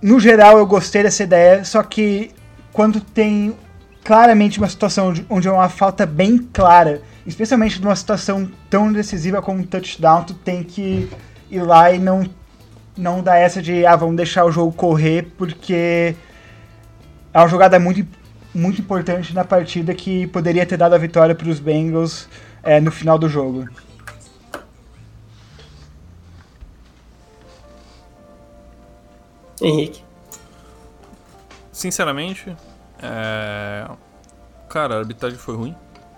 no geral, eu gostei dessa ideia, só que quando tem claramente uma situação onde é uma falta bem clara, especialmente numa situação tão decisiva como um touchdown, tu tem que ir lá e não, não dar essa de, ah, vamos deixar o jogo correr, porque é uma jogada muito, muito importante na partida que poderia ter dado a vitória para os Bengals é, no final do jogo. Henrique. Sinceramente, é... Cara, a arbitragem foi ruim.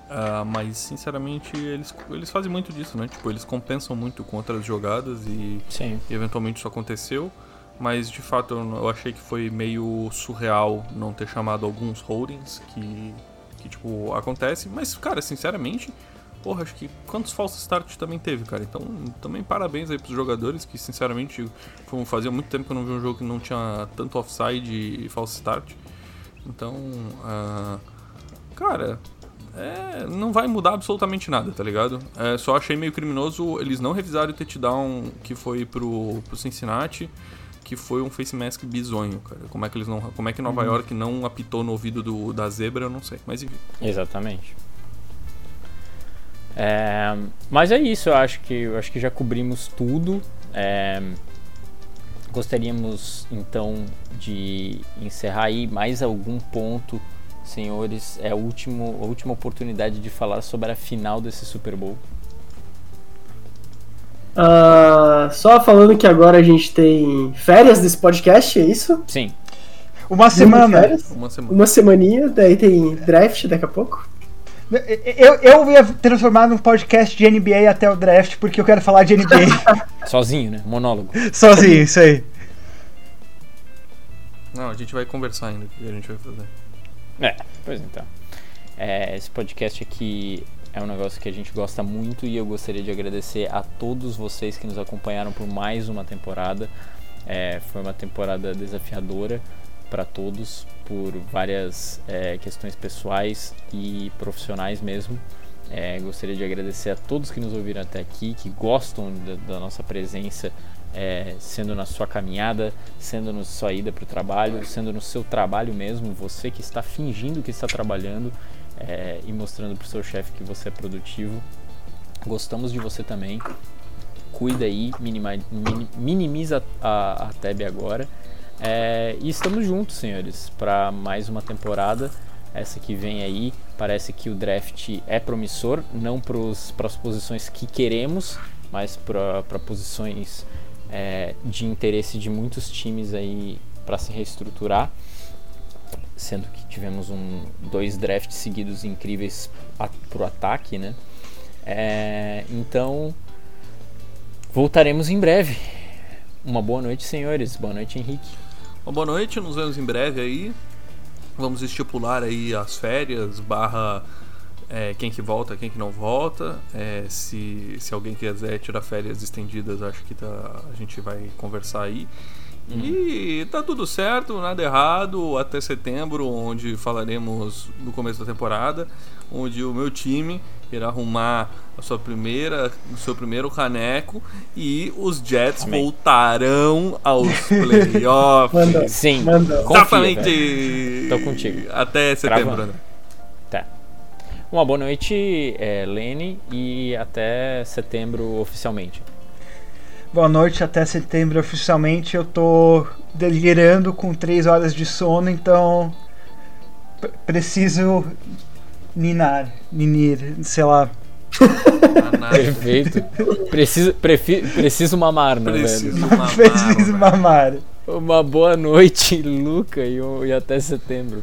Uh, mas sinceramente eles, eles fazem muito disso, né? Tipo, eles compensam muito com outras jogadas e, e eventualmente isso aconteceu. Mas de fato eu, achei que foi meio surreal não ter chamado alguns holdings que, que tipo, acontece. Mas, cara, sinceramente, porra, acho que quantos falsos start também teve, cara? Então, também parabéns aí pros jogadores que, sinceramente, fazia muito tempo que eu não vi um jogo que não tinha tanto offside e falso start. Então, uh, cara, é, não vai mudar absolutamente nada, tá ligado? É, só achei meio criminoso eles não revisaram o touchdown que foi pro, pro Cincinnati, que foi um face mask bizonho, cara. Como é que eles não, como é que Nova uhum. York não apitou no ouvido do, da zebra, eu não sei, mas enfim. Exatamente. É, mas é isso, eu acho que, eu acho que já cobrimos tudo. É, gostaríamos então de encerrar aí mais algum ponto, senhores. É a, último, a última oportunidade de falar sobre a final desse Super Bowl. Uh, só falando que agora a gente tem férias desse podcast, é isso? Sim. Uma semana. Uma semana. Uma semaninha, daí tem draft daqui a pouco. Eu, eu ia transformar num podcast de NBA até o draft, porque eu quero falar de NBA. *laughs* Sozinho, né? Monólogo. Sozinho, isso aí. Não, a gente vai conversar ainda o que a gente vai fazer. É, pois então. É, esse podcast aqui é um negócio que a gente gosta muito e eu gostaria de agradecer a todos vocês que nos acompanharam por mais uma temporada. É, foi uma temporada desafiadora para todos por várias é, questões pessoais e profissionais mesmo. É, gostaria de agradecer a todos que nos ouviram até aqui, que gostam da, da nossa presença, é, sendo na sua caminhada, sendo na sua ida para o trabalho, sendo no seu trabalho mesmo, você que está fingindo que está trabalhando é, e mostrando para o seu chefe que você é produtivo. Gostamos de você também. Cuida aí, minimiza a, a tab agora é, e estamos juntos, senhores, para mais uma temporada. Essa que vem aí. Parece que o draft é promissor, não para as posições que queremos, mas para posições é, de interesse de muitos times aí para se reestruturar. Sendo que tivemos um, dois drafts seguidos incríveis para o ataque, né? É, então, voltaremos em breve. Uma boa noite, senhores. Boa noite, Henrique. Uma boa noite, nos vemos em breve aí. Vamos estipular aí as férias, barra é, quem que volta, quem que não volta. É, se, se alguém quiser tirar férias estendidas, acho que tá, a gente vai conversar aí. Uhum. E tá tudo certo, nada errado, até setembro, onde falaremos no começo da temporada, onde o meu time irá arrumar a sua primeira, o seu primeiro caneco e os Jets Amém. voltarão aos *laughs* playoffs. Mandou. Sim, Mandou. exatamente. Tô contigo. Até setembro, né? Tá. Uma boa noite, é, Lene, e até setembro oficialmente. Boa noite, até setembro oficialmente. Eu tô delirando com 3 horas de sono, então preciso ninar, ninir, sei lá. Perfeito. Preciso, prefi, preciso mamar, né, *laughs* preciso velho? Mamar, preciso mamar. Uma boa noite, Luca, e, e até setembro.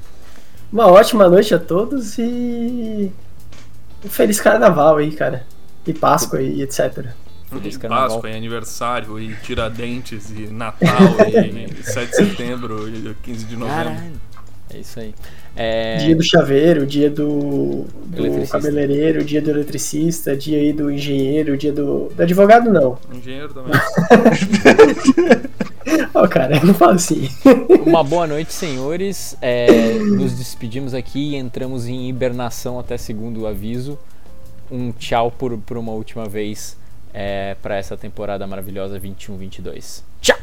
Uma ótima noite a todos e. Um feliz carnaval aí, cara. E Páscoa e etc. Feliz carnaval. Páscoa e aniversário e Tiradentes e Natal e *laughs* 7 de setembro e 15 de novembro. Caralho. É isso aí. É... Dia do chaveiro, dia do, do cabeleireiro, dia do eletricista, dia aí do engenheiro, dia do. Do advogado não. Engenheiro também. *laughs* Ó, oh, cara, não fala assim. Uma boa noite, senhores. É, nos despedimos aqui e entramos em hibernação até segundo aviso. Um tchau por, por uma última vez é, para essa temporada maravilhosa 21-22. Tchau!